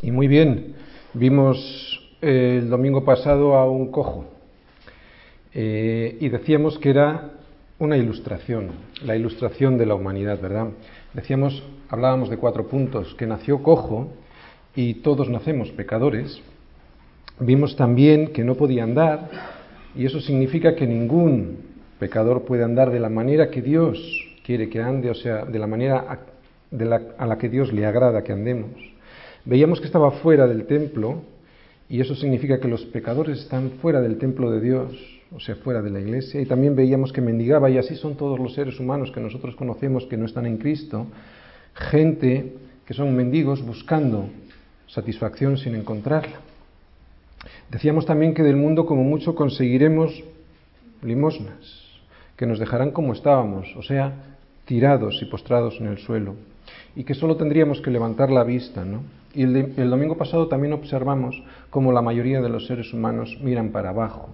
Y muy bien, vimos eh, el domingo pasado a un cojo eh, y decíamos que era una ilustración, la ilustración de la humanidad, ¿verdad? Decíamos, hablábamos de cuatro puntos, que nació cojo y todos nacemos pecadores. Vimos también que no podía andar y eso significa que ningún pecador puede andar de la manera que Dios quiere que ande, o sea, de la manera a la que Dios le agrada que andemos. Veíamos que estaba fuera del templo y eso significa que los pecadores están fuera del templo de Dios, o sea, fuera de la iglesia. Y también veíamos que mendigaba, y así son todos los seres humanos que nosotros conocemos que no están en Cristo, gente que son mendigos buscando satisfacción sin encontrarla. Decíamos también que del mundo como mucho conseguiremos limosnas, que nos dejarán como estábamos, o sea, tirados y postrados en el suelo, y que solo tendríamos que levantar la vista, ¿no? Y el, domingo pasado también observamos cómo la mayoría de los seres humanos miran para abajo.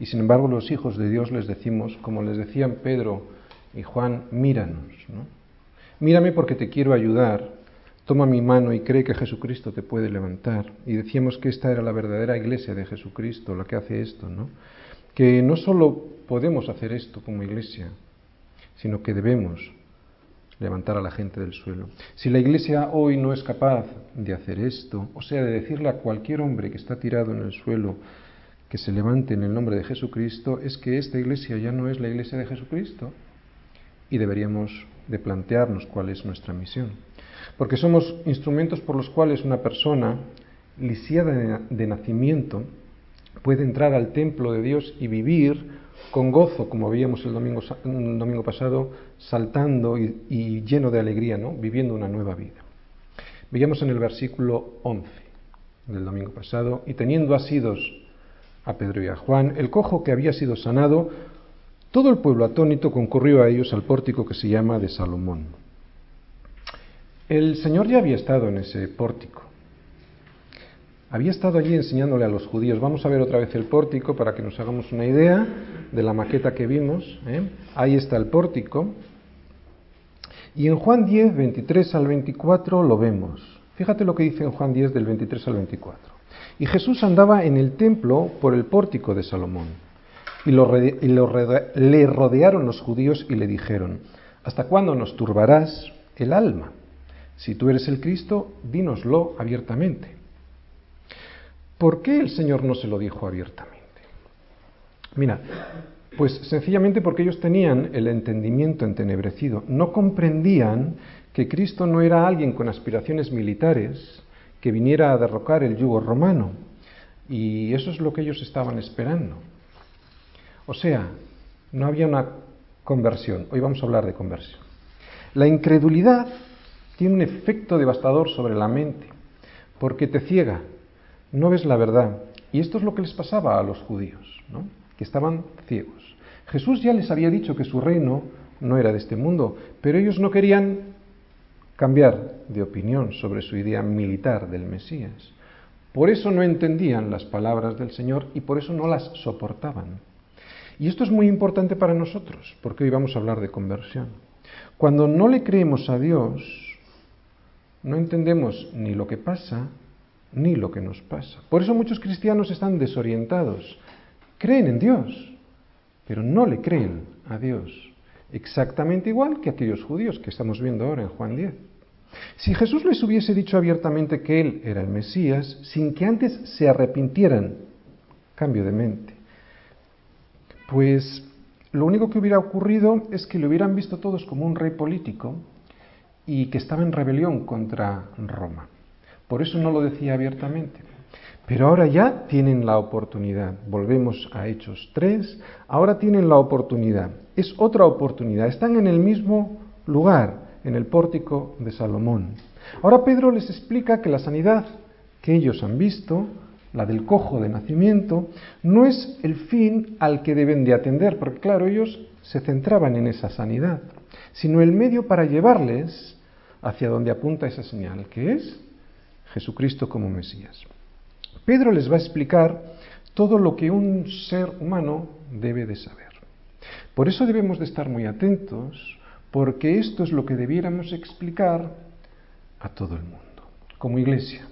Y sin embargo los hijos de Dios les decimos, como les decían Pedro y Juan, míranos. ¿no? Mírame porque te quiero ayudar. Toma mi mano y cree que Jesucristo te puede levantar. Y decíamos que esta era la verdadera iglesia de Jesucristo, la que hace esto, ¿no? Que no solo podemos hacer esto como iglesia, sino que debemos levantar a la gente del suelo. Si la Iglesia hoy no es capaz de hacer esto, o sea, de decirle a cualquier hombre que está tirado en el suelo que se levante en el nombre de Jesucristo, es que esta Iglesia ya no es la Iglesia de Jesucristo y deberíamos de plantearnos cuál es nuestra misión. Porque somos instrumentos por los cuales una persona lisiada de nacimiento puede entrar al templo de Dios y vivir con gozo, como veíamos el domingo, domingo pasado, saltando y, lleno de alegría, ¿no? viviendo una nueva vida. Veíamos en el versículo 11 del domingo pasado, y teniendo asidos a Pedro y a Juan, el cojo que había sido sanado, todo el pueblo atónito concurrió a ellos al pórtico que se llama de Salomón. El Señor ya había estado en ese pórtico había estado allí enseñándole a los judíos. Vamos a ver otra vez el pórtico para que nos hagamos una idea de la maqueta que vimos. ¿eh? Ahí está el pórtico. Y en Juan 10, 23 al 24 lo vemos. Fíjate lo que dice en Juan 10 del 23 al 24. Y Jesús andaba en el templo por el pórtico de Salomón. Y, le rodearon los judíos y le dijeron, ¿hasta cuándo nos turbarás el alma? Si tú eres el Cristo, dínoslo abiertamente. ¿Por qué el Señor no se lo dijo abiertamente? Mira, pues sencillamente porque ellos tenían el entendimiento entenebrecido, no comprendían que Cristo no era alguien con aspiraciones militares que viniera a derrocar el yugo romano. Y eso es lo que ellos estaban esperando. O sea, no había una conversión. Hoy vamos a hablar de conversión. La incredulidad tiene un efecto devastador sobre la mente, porque te ciega, no ves la verdad. Y esto es lo que les pasaba a los judíos, que estaban ciegos. Jesús ya les había dicho que su reino no era de este mundo, pero ellos no querían cambiar de opinión sobre su idea militar del Mesías. Por eso no entendían las palabras del Señor y por eso no las soportaban. Y esto es muy importante para nosotros, porque hoy vamos a hablar de conversión. Cuando no le creemos a Dios, no entendemos ni lo que pasa, ni lo que nos pasa. Por eso muchos cristianos están desorientados. Creen en Dios, pero no le creen a Dios. Exactamente igual que aquellos judíos que estamos viendo ahora en Juan 10. Si Jesús les hubiese dicho abiertamente que Él era el Mesías, sin que antes se arrepintieran, cambio de mente, pues lo único que hubiera ocurrido es que lo hubieran visto todos como un rey político y que estaba en rebelión contra Roma. Por eso no lo decía abiertamente. Pero ahora ya tienen la oportunidad. Volvemos a Hechos 3. Ahora tienen la oportunidad. Es otra oportunidad. Están en el mismo lugar, en el pórtico de Salomón. Ahora Pedro les explica que la sanidad que ellos han visto, la del cojo de nacimiento, no es el fin al que deben de atender, porque claro, ellos se centraban en esa sanidad, sino el medio para llevarles hacia donde apunta esa señal, que es Jesucristo como Mesías. Pedro les va a explicar todo lo que un ser humano debe de saber. Por eso debemos de estar muy atentos, porque esto es lo que debiéramos explicar a todo el mundo, como iglesia.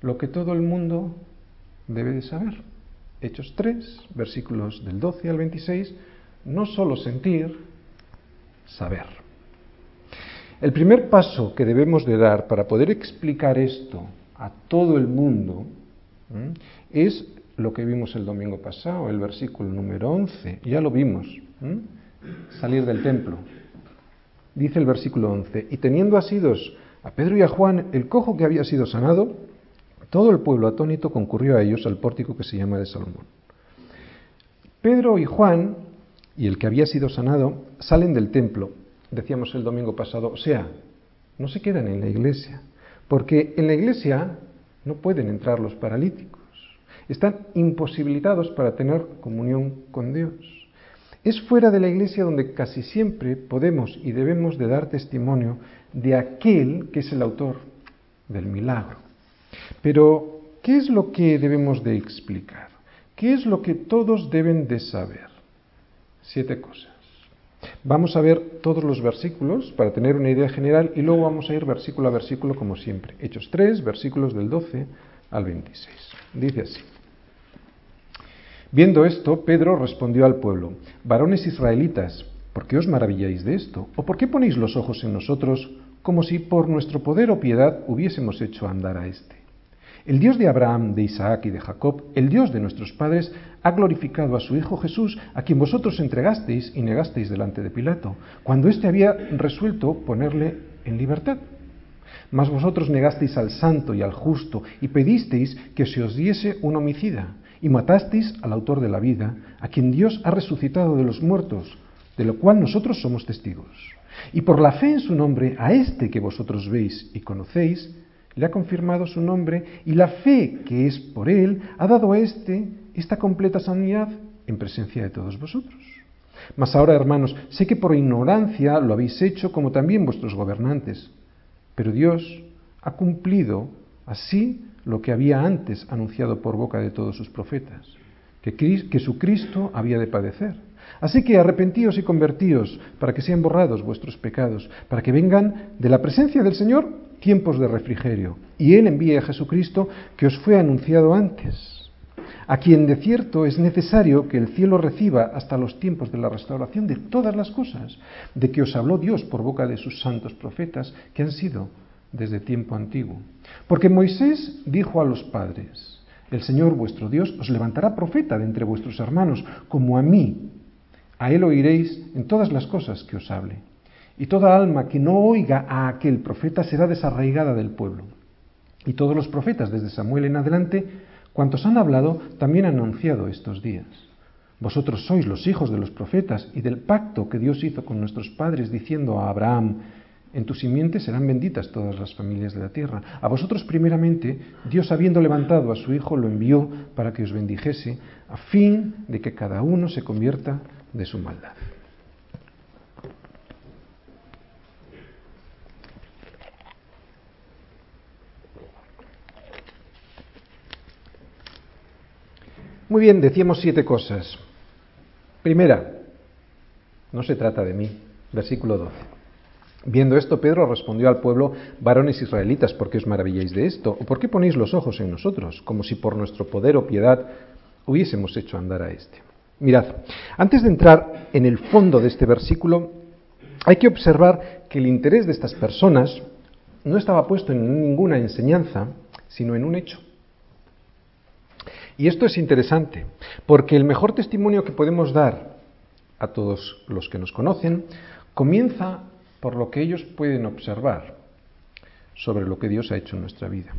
lo que todo el mundo debe de saber. Hechos 3, versículos del 12 al 26, no solo sentir, saber. El primer paso que debemos de dar para poder explicar esto a todo el mundo es lo que vimos el domingo pasado, el versículo número 11, ya lo vimos, salir del templo. Dice el versículo 11, y teniendo asidos a Pedro y a Juan el cojo que había sido sanado, todo el pueblo atónito concurrió a ellos al pórtico que se llama de Salomón. Pedro y Juan, y el que había sido sanado, salen del templo, decíamos el domingo pasado, o sea, no se quedan en la iglesia, porque en la iglesia no pueden entrar los paralíticos, están imposibilitados para tener comunión con Dios. Es fuera de la iglesia donde casi siempre podemos y debemos de dar testimonio de aquel que es el autor del milagro. Pero, ¿qué es lo que debemos de explicar? ¿Qué es lo que todos deben de saber? Siete cosas. Vamos a ver todos los versículos para tener una idea general y luego vamos a ir versículo a versículo como siempre. Hechos 3, versículos del 12 al 26. Dice así. Viendo esto, Pedro respondió al pueblo, varones israelitas, ¿por qué os maravilláis de esto? ¿O por qué ponéis los ojos en nosotros como si por nuestro poder o piedad hubiésemos hecho andar a éste? El Dios de Abraham, de Isaac y de Jacob, el Dios de nuestros padres, ha glorificado a su Hijo Jesús, a quien vosotros entregasteis y negasteis delante de Pilato, cuando éste había resuelto ponerle en libertad. Mas vosotros negasteis al santo y al justo y pedisteis que se os diese un homicida y matasteis al autor de la vida, a quien Dios ha resucitado de los muertos, de lo cual nosotros somos testigos. Y por la fe en su nombre, a este que vosotros veis y conocéis, le ha confirmado su nombre, y la fe que es por él ha dado a éste esta completa sanidad en presencia de todos vosotros. Mas ahora, hermanos, sé que por ignorancia lo habéis hecho como también vuestros gobernantes, pero Dios ha cumplido así lo que había antes anunciado por boca de todos sus profetas, que, su Cristo había de padecer. Así que arrepentíos y convertíos para que sean borrados vuestros pecados, para que vengan de la presencia del Señor tiempos de refrigerio, y Él envíe a Jesucristo que os fue anunciado antes, a quien de cierto es necesario que el cielo reciba hasta los tiempos de la restauración de todas las cosas, de que os habló Dios por boca de sus santos profetas, que han sido desde tiempo antiguo. Porque Moisés dijo a los padres, el Señor vuestro Dios os levantará profeta de entre vuestros hermanos, como a mí. A él oiréis en todas las cosas que os hable. Y toda alma que no oiga a aquel profeta será desarraigada del pueblo. Y todos los profetas, desde Samuel en adelante, cuantos han hablado, también han anunciado estos días. Vosotros sois los hijos de los profetas y del pacto que Dios hizo con nuestros padres, diciendo a Abraham, en tu simiente serán benditas todas las familias de la tierra. A vosotros primeramente, Dios habiendo levantado a su Hijo, lo envió para que os bendijese, a fin de que cada uno se convierta de su maldad. Muy bien, decíamos siete cosas. Primera, no se trata de mí, versículo 12. Viendo esto, Pedro respondió al pueblo, varones israelitas, ¿por qué os maravilláis de esto? ¿O por qué ponéis los ojos en nosotros, como si por nuestro poder o piedad hubiésemos hecho andar a este? Mirad, antes de entrar en el fondo de este versículo, hay que observar que el interés de estas personas no estaba puesto en ninguna enseñanza, sino en un hecho. Y esto es interesante, porque el mejor testimonio que podemos dar a todos los que nos conocen comienza por lo que ellos pueden observar sobre lo que Dios ha hecho en nuestra vida.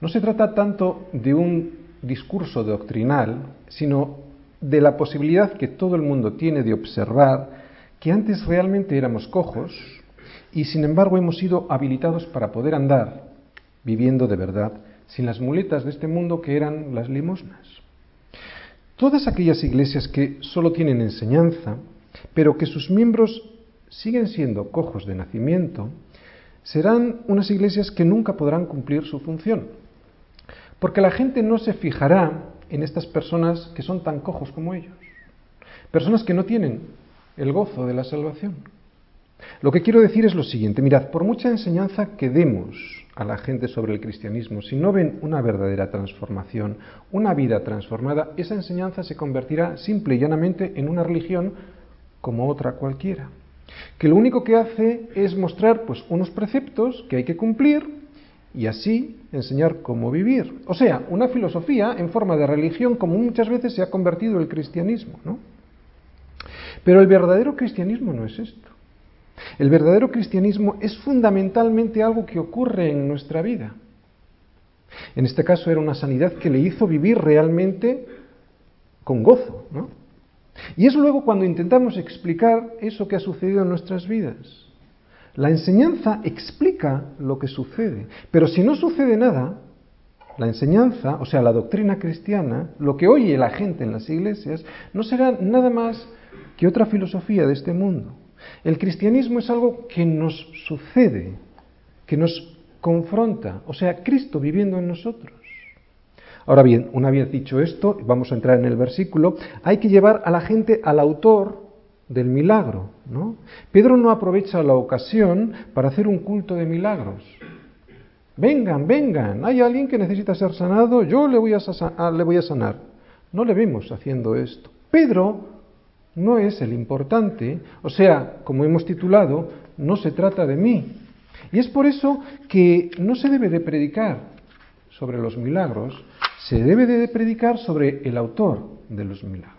No se trata tanto de un discurso doctrinal, sino de la posibilidad que todo el mundo tiene de observar que antes realmente éramos cojos y sin embargo hemos sido habilitados para poder andar viviendo de verdad sin las muletas de este mundo que eran las limosnas. Todas aquellas iglesias que solo tienen enseñanza, pero que sus miembros siguen siendo cojos de nacimiento, serán unas iglesias que nunca podrán cumplir su función. Porque la gente no se fijará en estas personas que son tan cojos como ellos. Personas que no tienen el gozo de la salvación. Lo que quiero decir es lo siguiente, mirad, por mucha enseñanza que demos a la gente sobre el cristianismo, si no ven una verdadera transformación, una vida transformada, esa enseñanza se convertirá simple y llanamente en una religión como otra cualquiera, que lo único que hace es mostrar pues unos preceptos que hay que cumplir y así enseñar cómo vivir. O sea, una filosofía en forma de religión como muchas veces se ha convertido el cristianismo, ¿no? Pero el verdadero cristianismo no es esto. El verdadero cristianismo es fundamentalmente algo que ocurre en nuestra vida. En este caso era una sanidad que le hizo vivir realmente con gozo. ¿no? Y es luego cuando intentamos explicar eso que ha sucedido en nuestras vidas. La enseñanza explica lo que sucede, pero si no sucede nada, la enseñanza, o sea, la doctrina cristiana, lo que oye la gente en las iglesias, no será nada más que otra filosofía de este mundo. El cristianismo es algo que nos sucede, que nos confronta, o sea, Cristo viviendo en nosotros. Ahora bien, una vez dicho esto, vamos a entrar en el versículo, hay que llevar a la gente al autor del milagro. ¿no? Pedro no aprovecha la ocasión para hacer un culto de milagros. Vengan, vengan, hay alguien que necesita ser sanado, yo le voy a, le voy a sanar. No le vemos haciendo esto. Pedro no es el importante, o sea, como hemos titulado, no se trata de mí. Y es por eso que no se debe de predicar sobre los milagros, se debe de predicar sobre el autor de los milagros.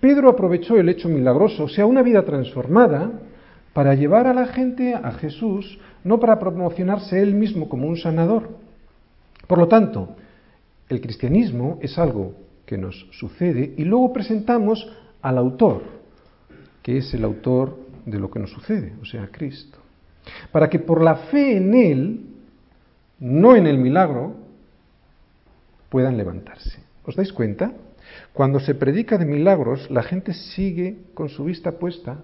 Pedro aprovechó el hecho milagroso, o sea, una vida transformada, para llevar a la gente a Jesús, no para promocionarse él mismo como un sanador. Por lo tanto, el cristianismo es algo que nos sucede y luego presentamos al autor, que es el autor de lo que nos sucede, o sea, Cristo. Para que por la fe en Él, no en el milagro, puedan levantarse. ¿Os dais cuenta? Cuando se predica de milagros, la gente sigue con su vista puesta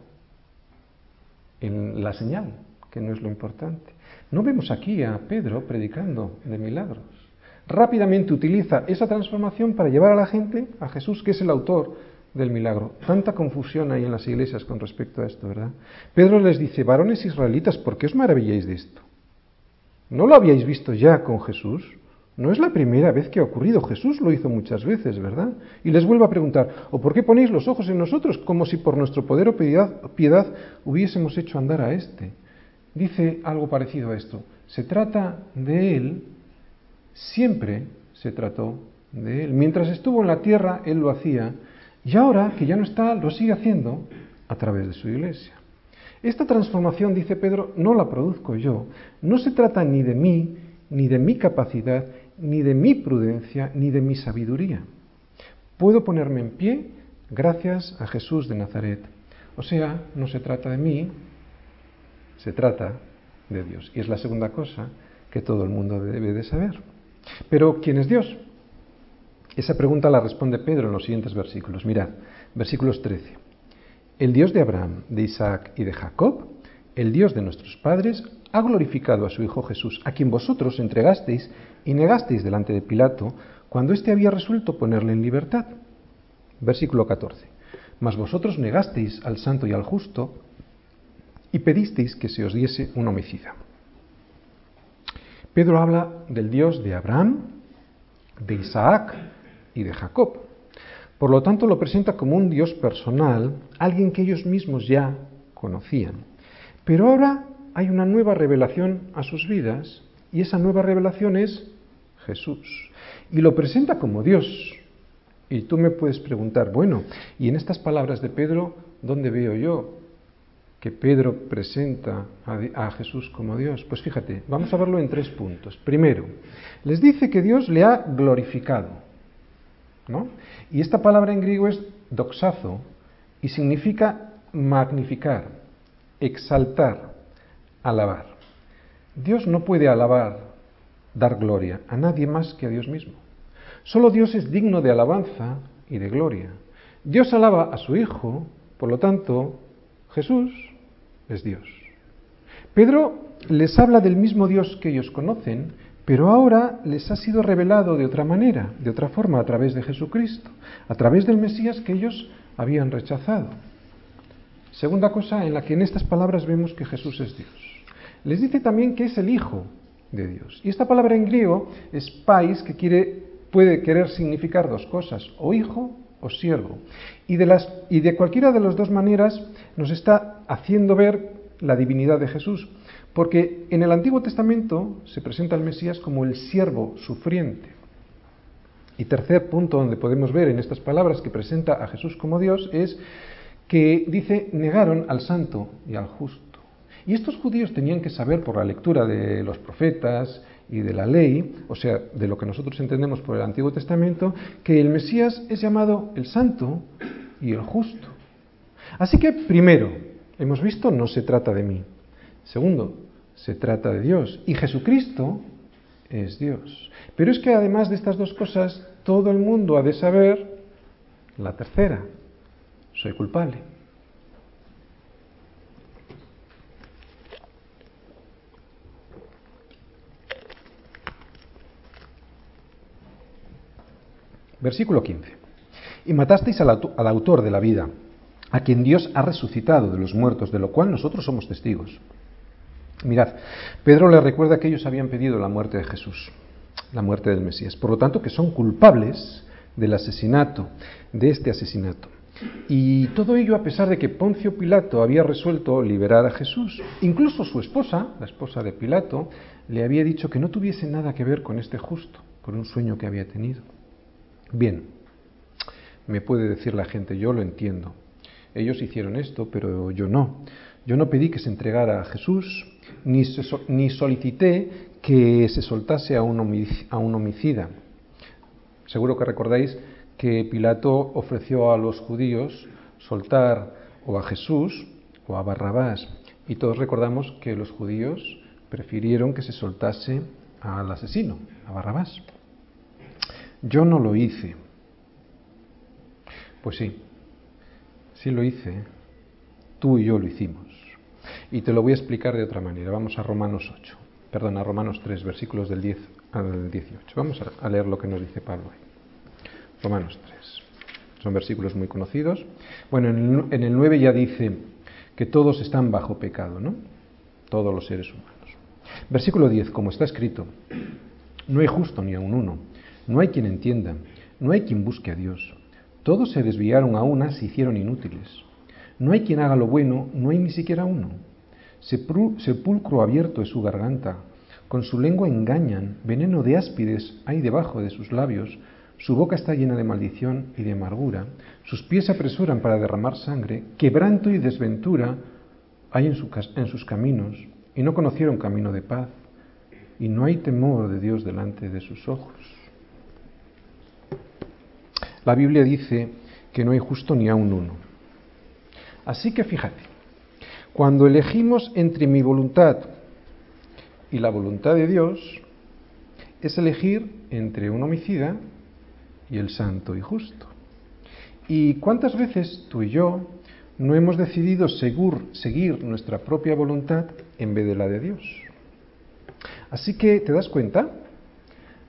en la señal, que no es lo importante. No vemos aquí a Pedro predicando de milagros. Rápidamente utiliza esa transformación para llevar a la gente a Jesús, que es el autor del milagro. Tanta confusión hay en las iglesias con respecto a esto, ¿verdad? Pedro les dice, varones israelitas, ¿por qué os maravilláis de esto? ¿No lo habíais visto ya con Jesús? No es la primera vez que ha ocurrido, Jesús lo hizo muchas veces, ¿verdad? Y les vuelvo a preguntar, ¿o por qué ponéis los ojos en nosotros como si por nuestro poder o piedad, piedad hubiésemos hecho andar a este? Dice algo parecido a esto, se trata de Él, siempre se trató de Él. Mientras estuvo en la tierra, Él lo hacía, y ahora que ya no está, lo sigue haciendo a través de su iglesia. Esta transformación, dice Pedro, no la produzco yo. No se trata ni de mí, ni de mi capacidad, ni de mi prudencia, ni de mi sabiduría. Puedo ponerme en pie gracias a Jesús de Nazaret. O sea, no se trata de mí, se trata de Dios. Y es la segunda cosa que todo el mundo debe de saber. Pero, ¿quién es Dios? Esa pregunta la responde Pedro en los siguientes versículos. Mirad, versículos 13. El Dios de Abraham, de Isaac y de Jacob, el Dios de nuestros padres, ha glorificado a su Hijo Jesús, a quien vosotros entregasteis y negasteis delante de Pilato cuando éste había resuelto ponerle en libertad. Versículo 14. Mas vosotros negasteis al santo y al justo y pedisteis que se os diese un homicida. Pedro habla del Dios de Abraham, de Isaac y de Jacob. Por lo tanto, lo presenta como un Dios personal, alguien que ellos mismos ya conocían. Pero ahora hay una nueva revelación a sus vidas y esa nueva revelación es Jesús. Y lo presenta como Dios. Y tú me puedes preguntar, bueno, ¿y en estas palabras de Pedro, dónde veo yo que Pedro presenta a, Jesús como Dios? Pues fíjate, vamos a verlo en tres puntos. Primero, les dice que Dios le ha glorificado. Y esta palabra en griego es doxazo y significa magnificar, exaltar, alabar. Dios no puede alabar, dar gloria a nadie más que a Dios mismo. Solo Dios es digno de alabanza y de gloria. Dios alaba a su Hijo, por lo tanto, Jesús es Dios. Pedro les habla del mismo Dios que ellos conocen, pero ahora les ha sido revelado de otra manera, de otra forma, a través de Jesucristo, a través del Mesías que ellos habían rechazado. Segunda cosa en la que en estas palabras vemos que Jesús es Dios. Les dice también que es el Hijo de Dios. Y esta palabra en griego es pais, que quiere, puede querer significar dos cosas, o hijo o siervo. Y de, las, y de cualquiera de las dos maneras nos está haciendo ver la divinidad de Jesús. Porque en el Antiguo Testamento se presenta al Mesías como el siervo sufriente. Y tercer punto donde podemos ver en estas palabras que presenta a Jesús como Dios es que dice, negaron al santo y al justo. Y estos judíos tenían que saber por la lectura de los profetas y de la ley, o sea, de lo que nosotros entendemos por el Antiguo Testamento, que el Mesías es llamado el santo y el justo. Así que, primero, hemos visto, no se trata de mí. Segundo, se trata de Dios. Y Jesucristo es Dios. Pero es que además de estas dos cosas, todo el mundo ha de saber la tercera. Soy culpable. Versículo 15. Y matasteis al, al, autor de la vida, a quien Dios ha resucitado de los muertos, de lo cual nosotros somos testigos. Mirad, Pedro le recuerda que ellos habían pedido la muerte de Jesús, la muerte del Mesías. Por lo tanto, que son culpables del asesinato, de este asesinato. Y todo ello a pesar de que Poncio Pilato había resuelto liberar a Jesús. Incluso su esposa, la esposa de Pilato, le había dicho que no tuviese nada que ver con este justo, por un sueño que había tenido. Bien, me puede decir la gente, yo lo entiendo. Ellos hicieron esto, pero yo no. Yo no pedí que se entregara a Jesús, ni, ni solicité que se soltase a un, a un homicida. Seguro que recordáis que Pilato ofreció a los judíos soltar o a Jesús o a Barrabás. Y todos recordamos que los judíos prefirieron que se soltase al asesino, a Barrabás. Yo no lo hice. Pues sí, sí lo hice. Tú y yo lo hicimos. Y te lo voy a explicar de otra manera. Vamos a Romanos 8, perdón, a Romanos 3, versículos del 10 al 18. Vamos a leer lo que nos dice Pablo ahí. Romanos 3. Son versículos muy conocidos. Bueno, en el, en el 9 ya dice que todos están bajo pecado, ¿no? Todos los seres humanos. Versículo 10, como está escrito, no hay justo ni aun uno no hay quien entienda, no hay quien busque a Dios. Todos se desviaron a una, se hicieron inútiles. No hay quien haga lo bueno, no hay ni siquiera uno. Sepulcro abierto es su garganta, con su lengua engañan, veneno de áspides hay debajo de sus labios, su boca está llena de maldición y de amargura, sus pies se apresuran para derramar sangre, quebranto y desventura hay en, en sus caminos, y no conocieron camino de paz, y no hay temor de Dios delante de sus ojos. La Biblia dice que no hay justo ni a un uno. Así que fíjate, cuando elegimos entre mi voluntad y la voluntad de Dios, es elegir entre un homicida y el santo y justo. ¿Y cuántas veces tú y yo no hemos decidido seguir, seguir nuestra propia voluntad en vez de la de Dios? Así que, ¿te das cuenta?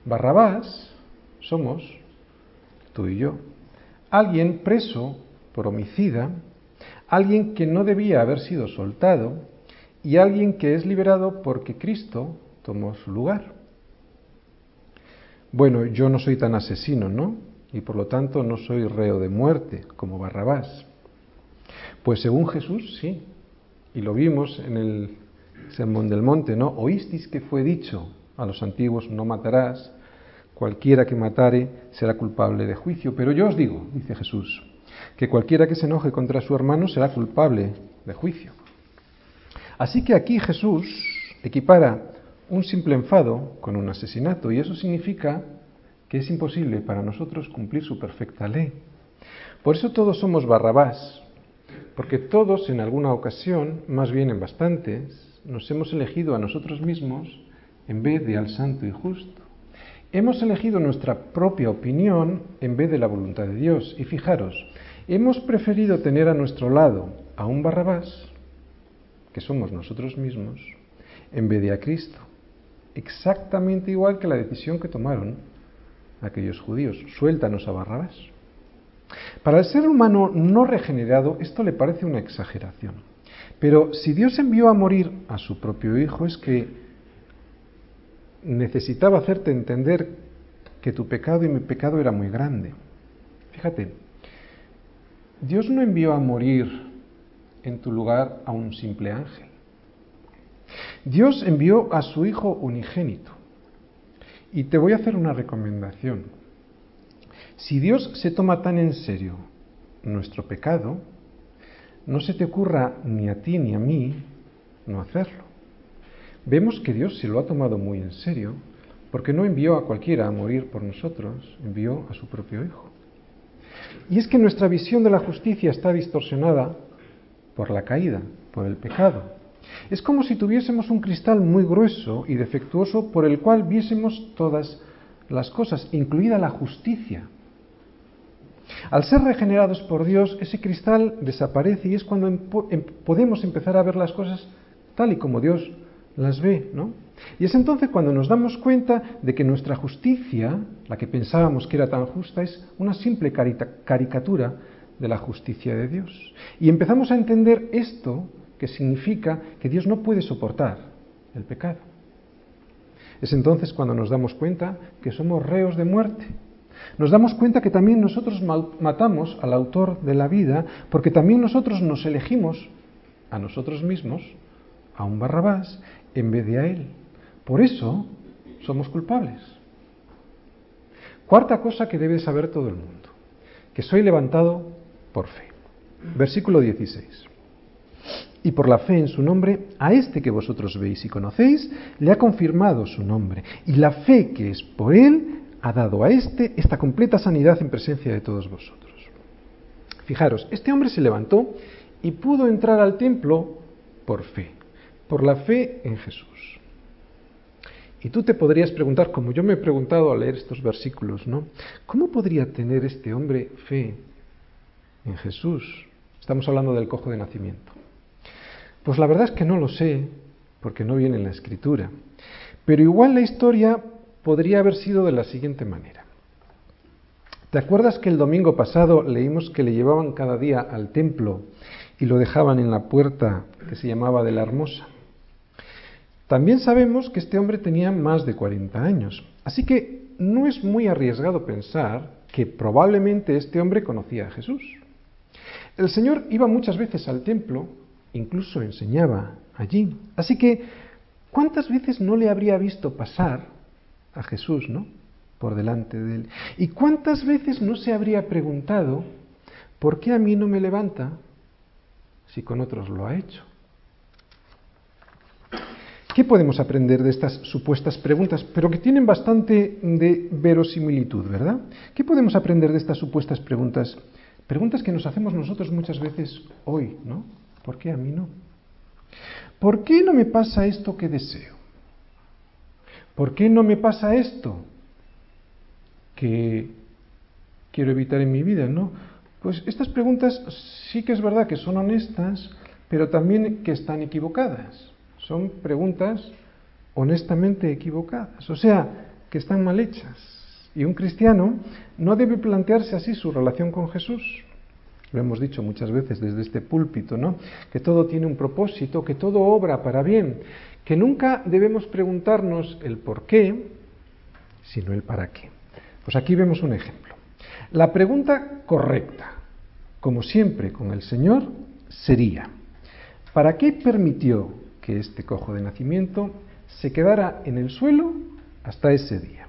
Barrabás somos tú y yo. Alguien preso por homicida, alguien que no debía haber sido soltado y alguien que es liberado porque Cristo tomó su lugar. Bueno, yo no soy tan asesino, ¿no? Y por lo tanto no soy reo de muerte como Barrabás. Pues según Jesús, sí. Y lo vimos en el Sermón del Monte, ¿no? Oísteis que fue dicho a los antiguos, no matarás, Cualquiera que matare será culpable de juicio. Pero yo os digo, dice Jesús, que cualquiera que se enoje contra su hermano será culpable de juicio. Así que aquí Jesús equipara un simple enfado con un asesinato y eso significa que es imposible para nosotros cumplir su perfecta ley. Por eso todos somos barrabás, porque todos en alguna ocasión, más bien en bastantes, nos hemos elegido a nosotros mismos en vez de al santo y justo. Hemos elegido nuestra propia opinión en vez de la voluntad de Dios. Y fijaros, hemos preferido tener a nuestro lado a un Barrabás, que somos nosotros mismos, en vez de a Cristo. Exactamente igual que la decisión que tomaron aquellos judíos. Suéltanos a Barrabás. Para el ser humano no regenerado esto le parece una exageración. Pero si Dios envió a morir a su propio Hijo es que necesitaba hacerte entender que tu pecado y mi pecado era muy grande. Fíjate, Dios no envió a morir en tu lugar a un simple ángel. Dios envió a su Hijo unigénito. Y te voy a hacer una recomendación. Si Dios se toma tan en serio nuestro pecado, no se te ocurra ni a ti ni a mí no hacerlo. Vemos que Dios se lo ha tomado muy en serio porque no envió a cualquiera a morir por nosotros, envió a su propio Hijo. Y es que nuestra visión de la justicia está distorsionada por la caída, por el pecado. Es como si tuviésemos un cristal muy grueso y defectuoso por el cual viésemos todas las cosas, incluida la justicia. Al ser regenerados por Dios, ese cristal desaparece y es cuando em, podemos empezar a ver las cosas tal y como Dios las ve, ¿no? Y es entonces cuando nos damos cuenta de que nuestra justicia, la que pensábamos que era tan justa, es una simple caricatura de la justicia de Dios. Y empezamos a entender esto, que significa que Dios no puede soportar el pecado. Es entonces cuando nos damos cuenta que somos reos de muerte. Nos damos cuenta que también nosotros matamos al autor de la vida, porque también nosotros nos elegimos a nosotros mismos, a un Barrabás, en vez de a él. Por eso somos culpables. Cuarta cosa que debe saber todo el mundo, que soy levantado por fe. Versículo 16. Y por la fe en su nombre, a este que vosotros veis y conocéis, le ha confirmado su nombre. Y la fe que es por él, ha dado a este esta completa sanidad en presencia de todos vosotros. Fijaros, este hombre se levantó y pudo entrar al templo por fe, por la fe en Jesús. Y tú te podrías preguntar, como yo me he preguntado al leer estos versículos, ¿no? ¿Cómo podría tener este hombre fe en Jesús? Estamos hablando del cojo de nacimiento. Pues la verdad es que no lo sé, porque no viene en la escritura. Pero igual la historia podría haber sido de la siguiente manera. ¿Te acuerdas que el domingo pasado leímos que le llevaban cada día al templo y lo dejaban en la puerta que se llamaba de la Hermosa? También sabemos que este hombre tenía más de 40 años, así que no es muy arriesgado pensar que probablemente este hombre conocía a Jesús. El Señor iba muchas veces al templo, incluso enseñaba allí, así que ¿cuántas veces no le habría visto pasar a Jesús, no? Por delante de él. ¿Y cuántas veces no se habría preguntado, ¿por qué a mí no me levanta si con otros lo ha hecho? ¿Qué podemos aprender de estas supuestas preguntas, pero que tienen bastante de verosimilitud, ¿verdad? ¿Qué podemos aprender de estas supuestas preguntas? Preguntas que nos hacemos nosotros muchas veces hoy, ¿no? ¿Por qué a mí no? ¿Por qué no me pasa esto que deseo? ¿Por qué no me pasa esto que quiero evitar en mi vida, no? Pues estas preguntas sí que es verdad que son honestas, pero también que están equivocadas. Son preguntas honestamente equivocadas, o sea, que están mal hechas. Y un cristiano no debe plantearse así su relación con Jesús. Lo hemos dicho muchas veces desde este púlpito, ¿no? Que todo tiene un propósito, que todo obra para bien, que nunca debemos preguntarnos el por qué, sino el para qué. Pues aquí vemos un ejemplo. La pregunta correcta, como siempre con el Señor, sería, ¿para qué permitió que este cojo de nacimiento se quedara en el suelo hasta ese día.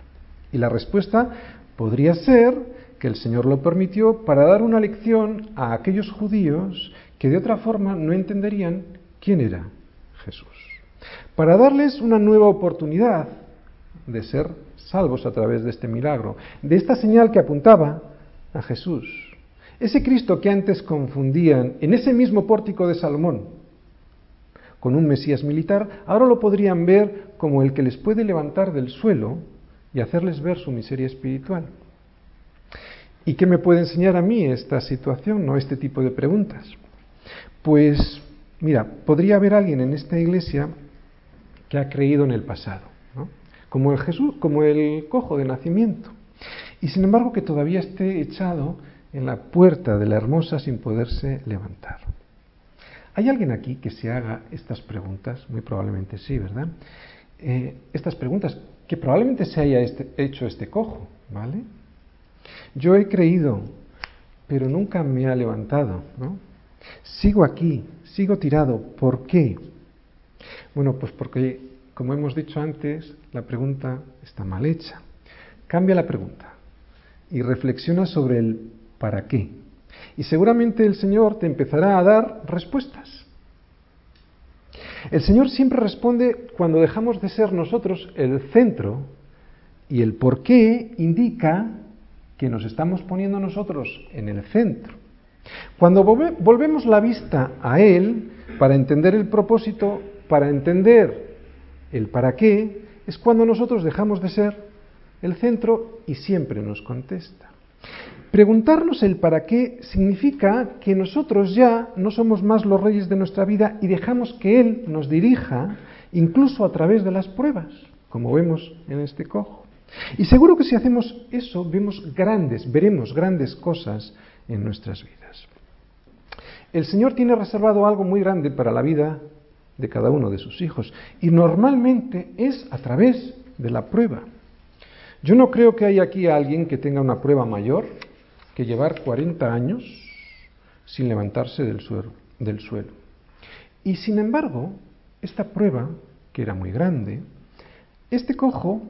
Y la respuesta podría ser que el Señor lo permitió para dar una lección a aquellos judíos que de otra forma no entenderían quién era Jesús. Para darles una nueva oportunidad de ser salvos a través de este milagro, de esta señal que apuntaba a Jesús. Ese Cristo que antes confundían en ese mismo pórtico de Salomón con un Mesías militar, ahora lo podrían ver como el que les puede levantar del suelo y hacerles ver su miseria espiritual. ¿Y qué me puede enseñar a mí esta situación, no este tipo de preguntas? Pues, mira, podría haber alguien en esta iglesia que ha creído en el pasado, como el Jesús, como el cojo de nacimiento, y sin embargo que todavía esté echado en la puerta de la hermosa sin poderse levantar. ¿Hay alguien aquí que se haga estas preguntas? Muy probablemente sí, ¿verdad? Eh, estas preguntas, que probablemente se haya este, hecho este cojo, ¿vale? Yo he creído, pero nunca me ha levantado, ¿no? Sigo aquí, sigo tirado. ¿Por qué? Bueno, pues porque, como hemos dicho antes, la pregunta está mal hecha. Cambia la pregunta y reflexiona sobre el para qué. Y seguramente el Señor te empezará a dar respuestas. El Señor siempre responde cuando dejamos de ser nosotros el centro y el por qué indica que nos estamos poniendo nosotros en el centro. Cuando volvemos la vista a Él para entender el propósito, para entender el para qué, es cuando nosotros dejamos de ser el centro y siempre nos contesta. Preguntarnos el para qué significa que nosotros ya no somos más los reyes de nuestra vida y dejamos que Él nos dirija incluso a través de las pruebas, como vemos en este cojo. Y seguro que si hacemos eso, vemos grandes, veremos grandes cosas en nuestras vidas. El Señor tiene reservado algo muy grande para la vida de cada uno de sus hijos y normalmente es a través de la prueba. Yo no creo que haya aquí alguien que tenga una prueba mayor que llevar 40 años sin levantarse del suelo, del suelo. Y sin embargo, esta prueba, que era muy grande, este cojo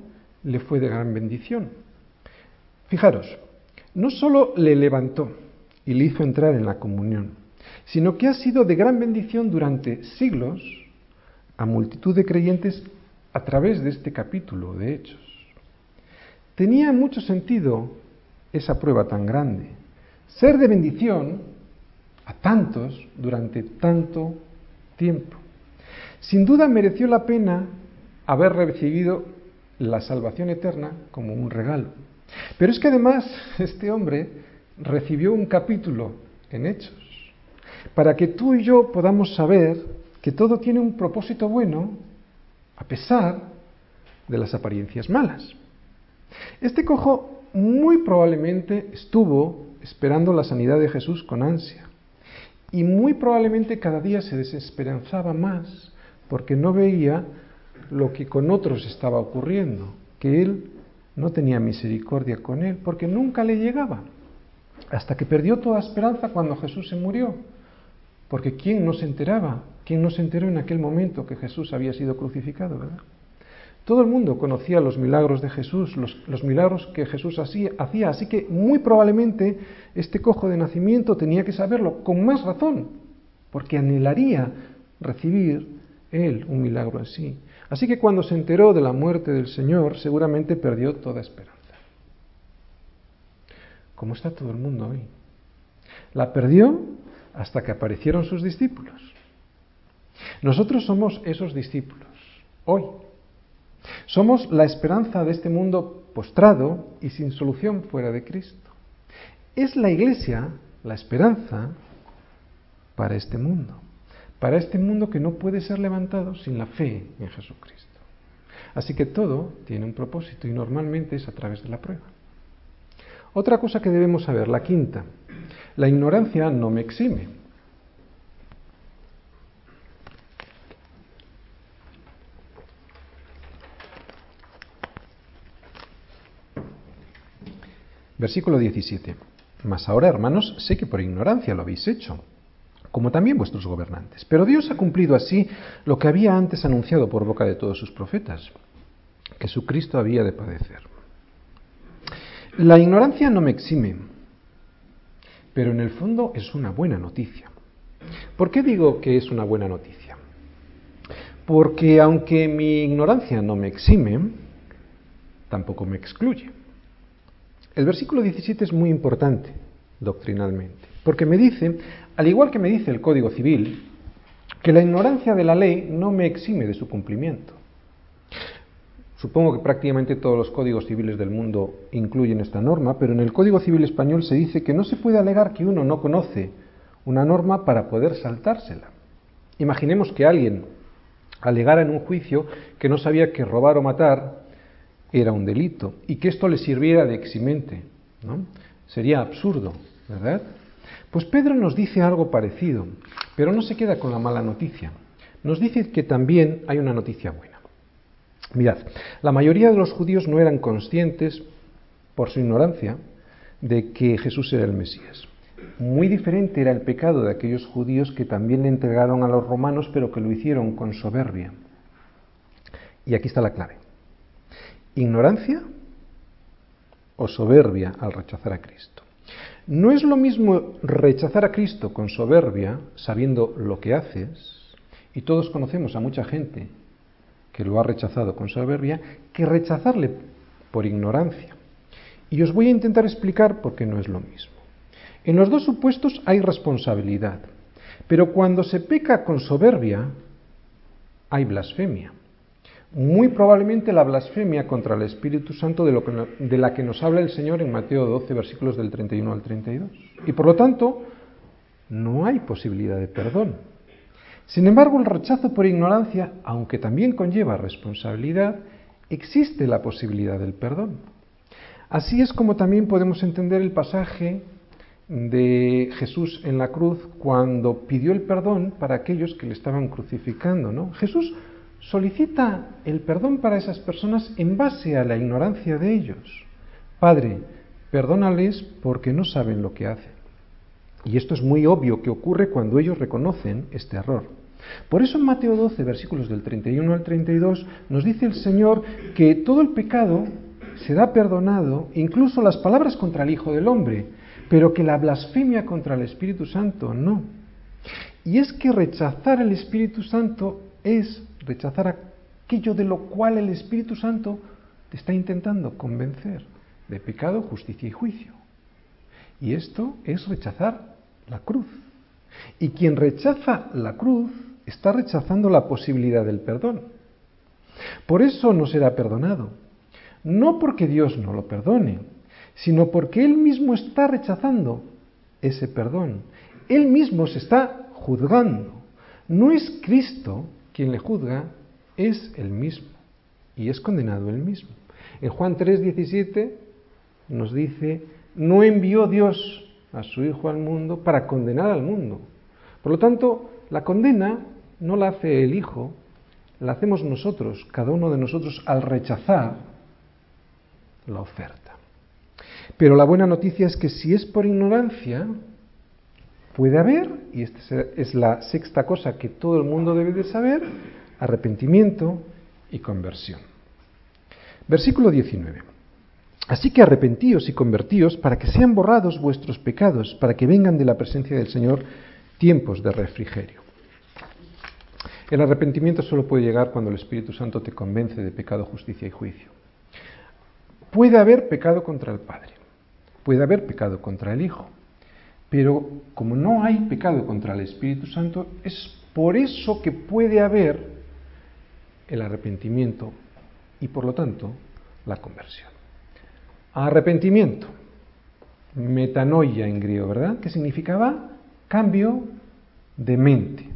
le fue de gran bendición. Fijaros, no solo le levantó y le hizo entrar en la comunión, sino que ha sido de gran bendición durante siglos a multitud de creyentes a través de este capítulo de Hechos. Tenía mucho sentido esa prueba tan grande, ser de bendición a tantos durante tanto tiempo. Sin duda mereció la pena haber recibido la salvación eterna como un regalo. Pero es que además este hombre recibió un capítulo en Hechos para que tú y yo podamos saber que todo tiene un propósito bueno a pesar de las apariencias malas. Este cojo muy probablemente estuvo esperando la sanidad de Jesús con ansia y muy probablemente cada día se desesperanzaba más porque no veía lo que con otros estaba ocurriendo, que él no tenía misericordia con él, porque nunca le llegaba, hasta que perdió toda esperanza cuando Jesús se murió, porque ¿quién no se enteraba? ¿Quién no se enteró en aquel momento que Jesús había sido crucificado, verdad? Todo el mundo conocía los milagros de Jesús, los, milagros que Jesús hacía, así que muy probablemente este cojo de nacimiento tenía que saberlo, con más razón, porque anhelaría recibir él un milagro así. Así que cuando se enteró de la muerte del Señor, seguramente perdió toda esperanza. ¿Cómo está todo el mundo hoy? La perdió hasta que aparecieron sus discípulos. Nosotros somos esos discípulos, hoy. Somos la esperanza de este mundo postrado y sin solución fuera de Cristo. Es la iglesia la esperanza para este mundo para este mundo que no puede ser levantado sin la fe en Jesucristo. Así que todo tiene un propósito y normalmente es a través de la prueba. Otra cosa que debemos saber, la quinta, la ignorancia no me exime. Versículo 17. Mas ahora, hermanos, sé que por ignorancia lo habéis hecho como también vuestros gobernantes. Pero Dios ha cumplido así lo que había antes anunciado por boca de todos sus profetas, que su Cristo había de padecer. La ignorancia no me exime, pero en el fondo es una buena noticia. ¿Por qué digo que es una buena noticia? Porque aunque mi ignorancia no me exime, tampoco me excluye. El versículo 17 es muy importante doctrinalmente, porque me dice, al igual que me dice el Código Civil, que la ignorancia de la ley no me exime de su cumplimiento. Supongo que prácticamente todos los códigos civiles del mundo incluyen esta norma, pero en el Código Civil español se dice que no se puede alegar que uno no conoce una norma para poder saltársela. Imaginemos que alguien alegara en un juicio que no sabía que robar o matar era un delito y que esto le sirviera de eximente. ¿no? Sería absurdo, ¿verdad? Pues Pedro nos dice algo parecido, pero no se queda con la mala noticia. Nos dice que también hay una noticia buena. Mirad, la mayoría de los judíos no eran conscientes, por su ignorancia, de que Jesús era el Mesías. Muy diferente era el pecado de aquellos judíos que también le entregaron a los romanos, pero que lo hicieron con soberbia. Y aquí está la clave. Ignorancia o soberbia al rechazar a Cristo. No es lo mismo rechazar a Cristo con soberbia, sabiendo lo que haces, y todos conocemos a mucha gente que lo ha rechazado con soberbia, que rechazarle por ignorancia. Y os voy a intentar explicar por qué no es lo mismo. En los dos supuestos hay responsabilidad, pero cuando se peca con soberbia, hay blasfemia. Muy probablemente la blasfemia contra el Espíritu Santo de, lo de la que nos habla el Señor en Mateo 12, versículos del 31 al 32. Y por lo tanto, no hay posibilidad de perdón. Sin embargo, el rechazo por ignorancia, aunque también conlleva responsabilidad, existe la posibilidad del perdón. Así es como también podemos entender el pasaje de Jesús en la cruz cuando pidió el perdón para aquellos que le estaban crucificando, ¿no? Jesús solicita el perdón para esas personas en base a la ignorancia de ellos. Padre, perdónales porque no saben lo que hacen. Y esto es muy obvio que ocurre cuando ellos reconocen este error. Por eso en Mateo 12, versículos del 31 al 32, nos dice el Señor que todo el pecado será perdonado, incluso las palabras contra el Hijo del Hombre, pero que la blasfemia contra el Espíritu Santo no. Y es que rechazar el Espíritu Santo es rechazar aquello de lo cual el Espíritu Santo te está intentando convencer de pecado, justicia y juicio. Y esto es rechazar la cruz. Y quien rechaza la cruz está rechazando la posibilidad del perdón. Por eso no será perdonado. No porque Dios no lo perdone, sino porque Él mismo está rechazando ese perdón. Él mismo se está juzgando. No es Cristo quien le juzga, es el mismo. Y es condenado él mismo. En Juan 3:17 nos dice, no envió Dios a su Hijo al mundo para condenar al mundo. Por lo tanto, la condena no la hace el Hijo, la hacemos nosotros, cada uno de nosotros, al rechazar la oferta. Pero la buena noticia es que si es por ignorancia, puede haber, y esta es la sexta cosa que todo el mundo debe de saber, arrepentimiento y conversión. Versículo 19. Así que arrepentíos y convertíos para que sean borrados vuestros pecados, para que vengan de la presencia del Señor tiempos de refrigerio. El arrepentimiento solo puede llegar cuando el Espíritu Santo te convence de pecado, justicia y juicio. Puede haber pecado contra el Padre, puede haber pecado contra el Hijo, pero como no hay pecado contra el Espíritu Santo, es por eso que puede haber el arrepentimiento y por lo tanto la conversión. Arrepentimiento, metanoia en griego, ¿verdad? Que significaba cambio de mente.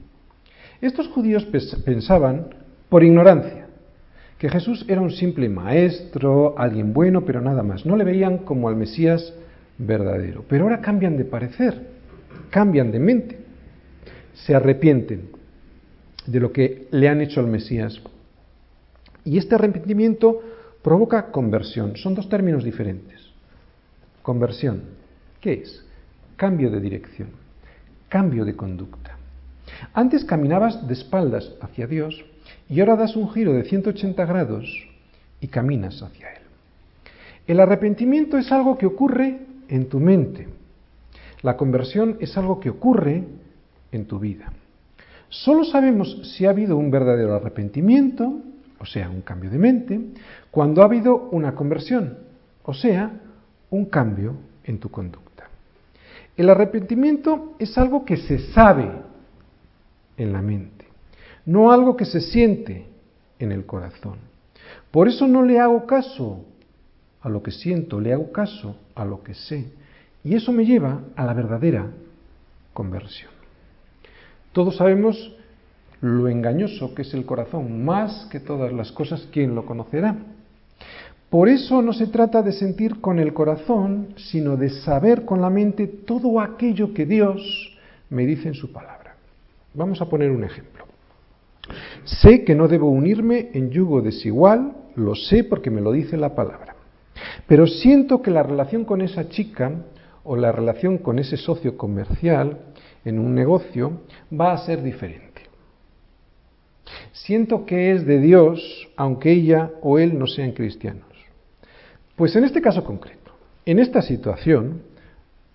Estos judíos pensaban, por ignorancia, que Jesús era un simple maestro, alguien bueno, pero nada más. No le veían como al Mesías verdadero. Pero ahora cambian de parecer, cambian de mente, se arrepienten de lo que le han hecho al Mesías. Y este arrepentimiento provoca conversión. Son dos términos diferentes. Conversión, ¿qué es? Cambio de dirección, cambio de conducta. Antes caminabas de espaldas hacia Dios y ahora das un giro de 180 grados y caminas hacia Él. El arrepentimiento es algo que ocurre en tu mente. La conversión es algo que ocurre en tu vida. Solo sabemos si ha habido un verdadero arrepentimiento, o sea, un cambio de mente, cuando ha habido una conversión, o sea, un cambio en tu conducta. El arrepentimiento es algo que se sabe en la mente, no algo que se siente en el corazón. Por eso no le hago caso a lo que siento, le hago caso a lo que sé. Y eso me lleva a la verdadera conversión. Todos sabemos lo engañoso que es el corazón, más que todas las cosas, ¿quién lo conocerá? Por eso no se trata de sentir con el corazón, sino de saber con la mente todo aquello que Dios me dice en su palabra. Vamos a poner un ejemplo. Sé que no debo unirme en yugo desigual, lo sé porque me lo dice la palabra. Pero siento que la relación con esa chica o la relación con ese socio comercial en un negocio va a ser diferente. Siento que es de Dios, aunque ella o él no sean cristianos. Pues en este caso concreto, en esta situación,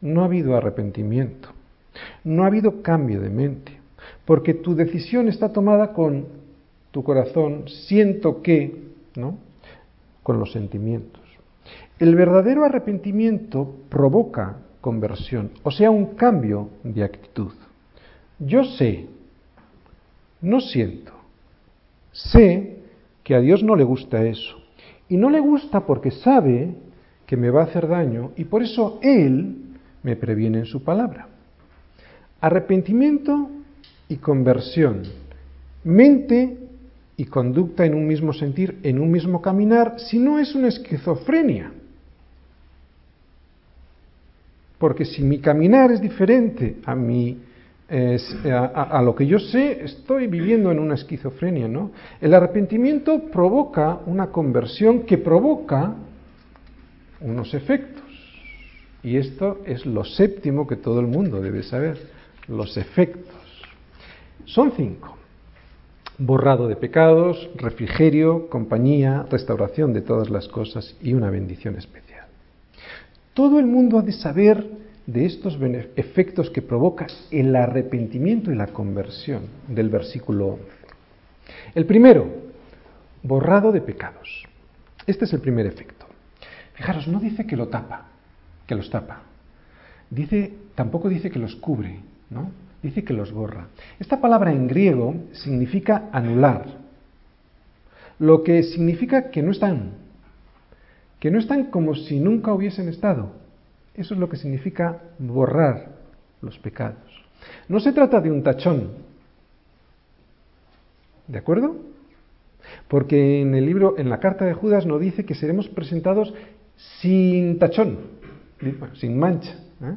no ha habido arrepentimiento, no ha habido cambio de mente, porque tu decisión está tomada con tu corazón, siento que, ¿no? Con los sentimientos. El verdadero arrepentimiento provoca conversión, o sea, un cambio de actitud. Yo sé, no siento, sé que a Dios no le gusta eso. Y no le gusta porque sabe que me va a hacer daño y por eso Él me previene en su palabra. Arrepentimiento y conversión. Mente y conducta en un mismo sentir, en un mismo caminar, si no es una esquizofrenia. Porque si mi caminar es diferente a, mi, a, lo que yo sé, estoy viviendo en una esquizofrenia, ¿no? El arrepentimiento provoca una conversión que provoca unos efectos. Y esto es lo séptimo que todo el mundo debe saber, los efectos. Son cinco. Borrado de pecados, refrigerio, compañía, restauración de todas las cosas y una bendición especial. Todo el mundo ha de saber de estos efectos que provoca el arrepentimiento y la conversión del versículo 11. El primero, borrado de pecados. Este es el primer efecto. Fijaros, no dice que lo tapa, que los tapa. Dice, tampoco dice que los cubre, ¿no? Dice que los borra. Esta palabra en griego significa anular, lo que significa que no están, que no están como si nunca hubiesen estado. Eso es lo que significa borrar los pecados. No se trata de un tachón, ¿de acuerdo? Porque en el libro, en la carta de Judas, nos dice que seremos presentados sin tachón, sin mancha, ¿eh?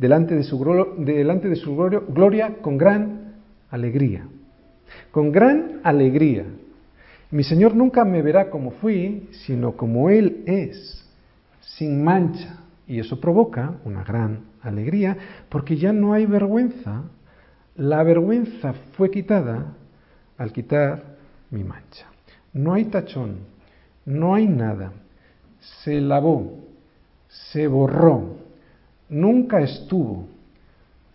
Delante de su, delante de su gloria con gran alegría. Con gran alegría. Mi Señor nunca me verá como fui, sino como Él es, sin mancha. Y eso provoca una gran alegría, porque ya no hay vergüenza. La vergüenza fue quitada al quitar mi mancha. No hay tachón, no hay nada se lavó, se borró, nunca estuvo.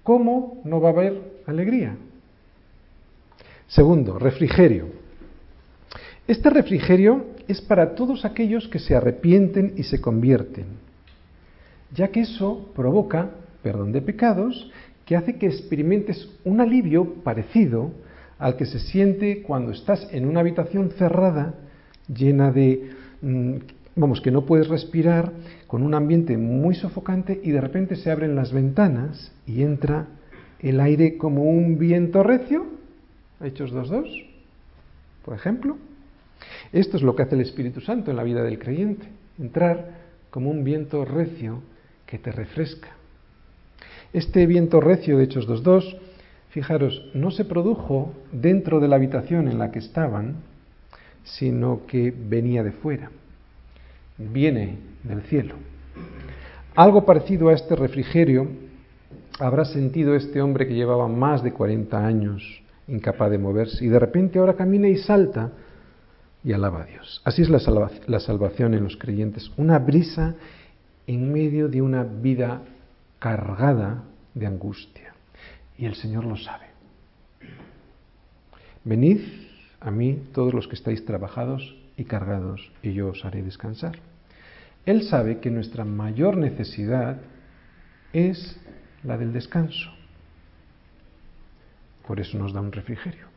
¿Cómo no va a haber alegría? Segundo, refrigerio. Este refrigerio es para todos aquellos que se arrepienten y se convierten, ya que eso provoca perdón de pecados que hace que experimentes un alivio parecido al que se siente cuando estás en una habitación cerrada llena de mm, vamos, que no puedes respirar con un ambiente muy sofocante y de repente se abren las ventanas y entra el aire como un viento recio, Hechos 2.2, por ejemplo. Esto es lo que hace el Espíritu Santo en la vida del creyente, entrar como un viento recio que te refresca. Este viento recio de Hechos 2.2, fijaros, no se produjo dentro de la habitación en la que estaban, sino que venía de fuera viene del cielo. Algo parecido a este refrigerio habrá sentido este hombre que llevaba más de 40 años incapaz de moverse y de repente ahora camina y salta y alaba a Dios. Así es la, la salvación en los creyentes, una brisa en medio de una vida cargada de angustia. Y el Señor lo sabe. Venid a mí todos los que estáis trabajados y cargados, y yo os haré descansar. Él sabe que nuestra mayor necesidad es la del descanso. Por eso nos da un refrigerio.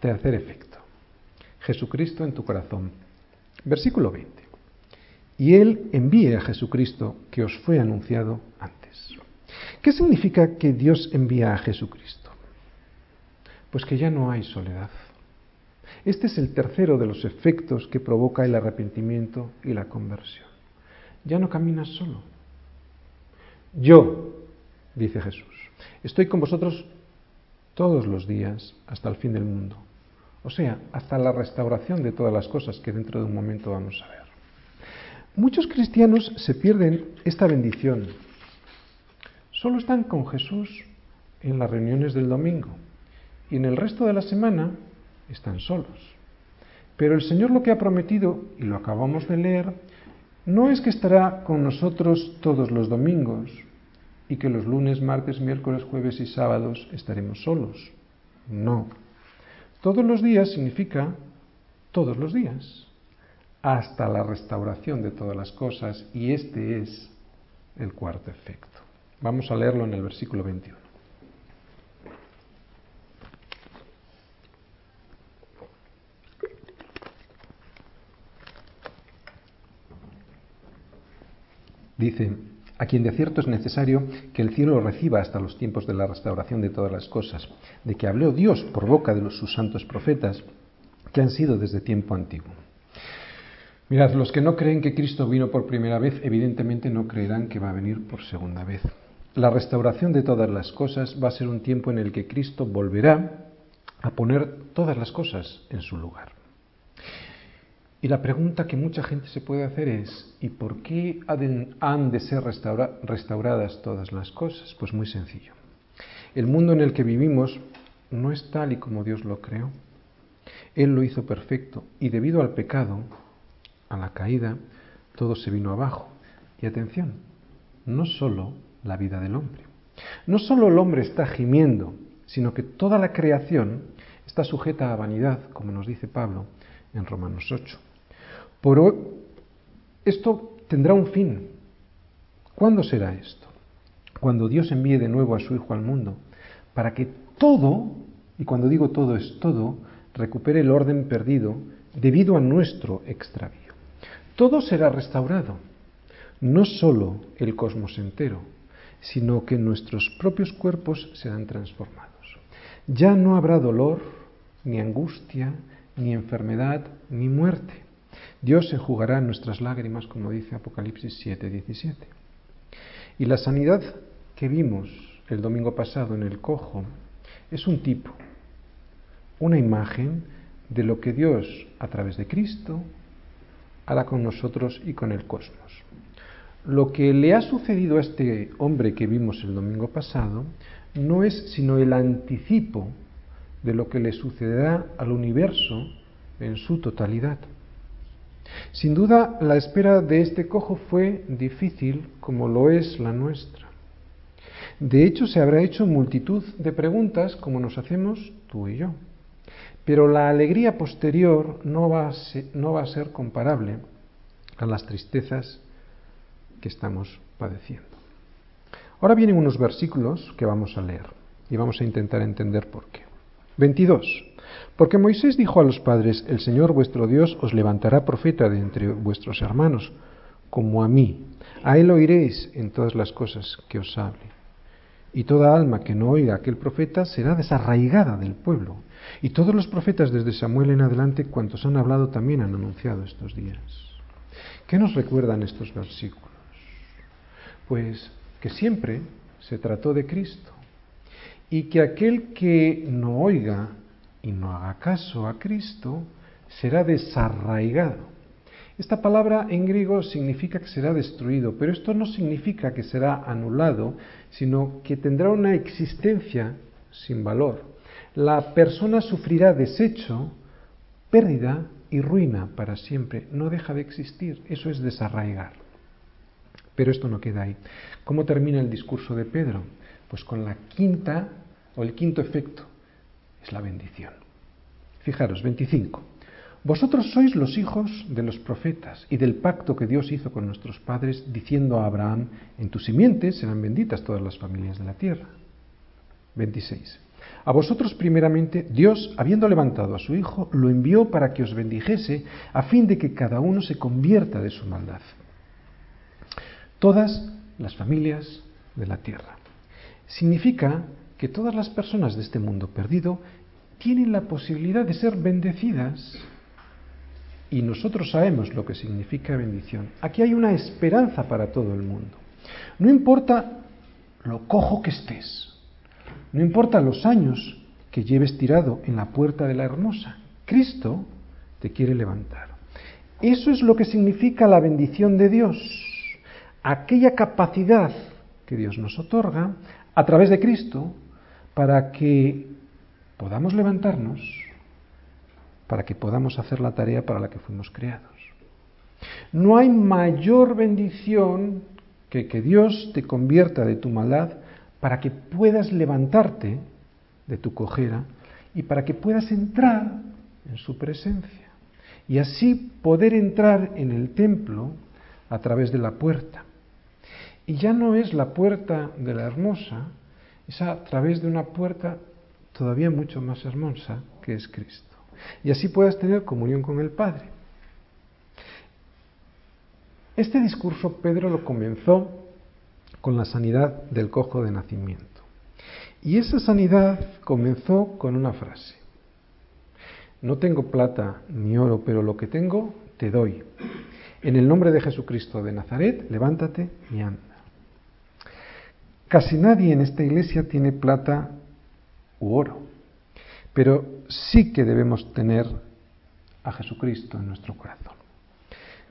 Tercer efecto. Jesucristo en tu corazón. Versículo 20. Y Él envíe a Jesucristo que os fue anunciado antes. ¿Qué significa que Dios envía a Jesucristo? Pues que ya no hay soledad. Este es el tercero de los efectos que provoca el arrepentimiento y la conversión. Ya no caminas solo. Yo, dice Jesús, estoy con vosotros todos los días hasta el fin del mundo. O sea, hasta la restauración de todas las cosas que dentro de un momento vamos a ver. Muchos cristianos se pierden esta bendición. Solo están con Jesús en las reuniones del domingo y en el resto de la semana están solos. Pero el Señor lo que ha prometido, y lo acabamos de leer, no es que estará con nosotros todos los domingos y que los lunes, martes, miércoles, jueves y sábados estaremos solos. No. Todos los días significa todos los días hasta la restauración de todas las cosas y este es el cuarto efecto. Vamos a leerlo en el versículo 21. Dice, a quien de cierto es necesario que el cielo reciba hasta los tiempos de la restauración de todas las cosas, de que habló Dios por boca de sus santos profetas, que han sido desde tiempo antiguo. Mirad, los que no creen que Cristo vino por primera vez, evidentemente no creerán que va a venir por segunda vez. La restauración de todas las cosas va a ser un tiempo en el que Cristo volverá a poner todas las cosas en su lugar. Y la pregunta que mucha gente se puede hacer es, ¿y por qué han de ser restauradas todas las cosas? Pues muy sencillo. El mundo en el que vivimos no es tal y como Dios lo creó. Él lo hizo perfecto y debido al pecado a la caída, todo se vino abajo. Y atención, no solo la vida del hombre. No solo el hombre está gimiendo, sino que toda la creación está sujeta a vanidad, como nos dice Pablo en Romanos 8. Por esto tendrá un fin. ¿Cuándo será esto? Cuando Dios envíe de nuevo a su Hijo al mundo, para que todo, y cuando digo todo es todo, recupere el orden perdido debido a nuestro extravío. Todo será restaurado, no solo el cosmos entero, sino que nuestros propios cuerpos serán transformados. Ya no habrá dolor, ni angustia, ni enfermedad, ni muerte. Dios enjugará nuestras lágrimas, como dice Apocalipsis 7, 17. Y la sanidad que vimos el domingo pasado en el cojo es un tipo, una imagen de lo que Dios, a través de Cristo, hará con nosotros y con el cosmos. Lo que le ha sucedido a este hombre que vimos el domingo pasado no es sino el anticipo de lo que le sucederá al universo en su totalidad. Sin duda, la espera de este cojo fue difícil como lo es la nuestra. De hecho, se habrá hecho multitud de preguntas como nos hacemos tú y yo. Pero la alegría posterior no va, a ser, no va a ser comparable a las tristezas que estamos padeciendo. Ahora vienen unos versículos que vamos a leer y vamos a intentar entender por qué. 22. Porque Moisés dijo a los padres, el Señor vuestro Dios os levantará profeta de entre vuestros hermanos, como a mí. A él oiréis en todas las cosas que os hable. Y toda alma que no oiga a aquel profeta será desarraigada del pueblo. Y todos los profetas desde Samuel en adelante, cuantos han hablado, también han anunciado estos días. ¿Qué nos recuerdan estos versículos? Pues que siempre se trató de Cristo y que aquel que no oiga y no haga caso a Cristo será desarraigado. Esta palabra en griego significa que será destruido, pero esto no significa que será anulado, sino que tendrá una existencia sin valor. La persona sufrirá desecho, pérdida y ruina para siempre. No deja de existir. Eso es desarraigar. Pero esto no queda ahí. ¿Cómo termina el discurso de Pedro? Pues con la quinta o el quinto efecto. Es la bendición. Fijaros, 25. Vosotros sois los hijos de los profetas y del pacto que Dios hizo con nuestros padres, diciendo a Abraham, en tu simiente serán benditas todas las familias de la tierra. 26. A vosotros primeramente Dios, habiendo levantado a su Hijo, lo envió para que os bendijese, a fin de que cada uno se convierta de su maldad. Todas las familias de la tierra. Significa que todas las personas de este mundo perdido tienen la posibilidad de ser bendecidas y nosotros sabemos lo que significa bendición. Aquí hay una esperanza para todo el mundo. No importa lo cojo que estés, no importa los años que lleves tirado en la puerta de la hermosa. Cristo te quiere levantar. Eso es lo que significa la bendición de Dios, aquella capacidad que Dios nos otorga a través de Cristo para que podamos levantarnos, para que podamos hacer la tarea para la que fuimos creados. No hay mayor bendición que que Dios te convierta de tu maldad para que puedas levantarte de tu cojera y para que puedas entrar en su presencia y así poder entrar en el templo a través de la puerta. Y ya no es la puerta de la hermosa, es a través de una puerta todavía mucho más hermosa que es Cristo. Y así puedas tener comunión con el Padre. Este discurso Pedro lo comenzó con la sanidad del cojo de nacimiento. Y esa sanidad comenzó con una frase. No tengo plata ni oro, pero lo que tengo te doy. En el nombre de Jesucristo de Nazaret, levántate y anda. Casi nadie en esta iglesia tiene plata u oro, pero sí que debemos tener a Jesucristo en nuestro corazón.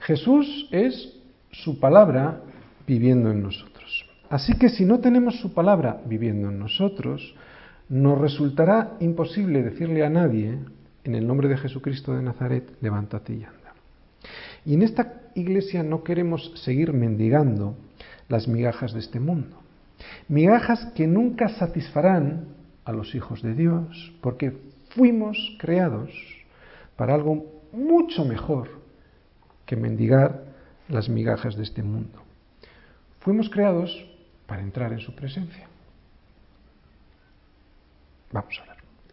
Jesús es su palabra viviendo en nosotros. Así que si no tenemos su palabra viviendo en nosotros, nos resultará imposible decirle a nadie, en el nombre de Jesucristo de Nazaret, levántate y anda. Y en esta iglesia no queremos seguir mendigando las migajas de este mundo. Migajas que nunca satisfarán a los hijos de Dios, porque fuimos creados para algo mucho mejor que mendigar las migajas de este mundo. Fuimos creados para entrar en su presencia. Vamos a ver.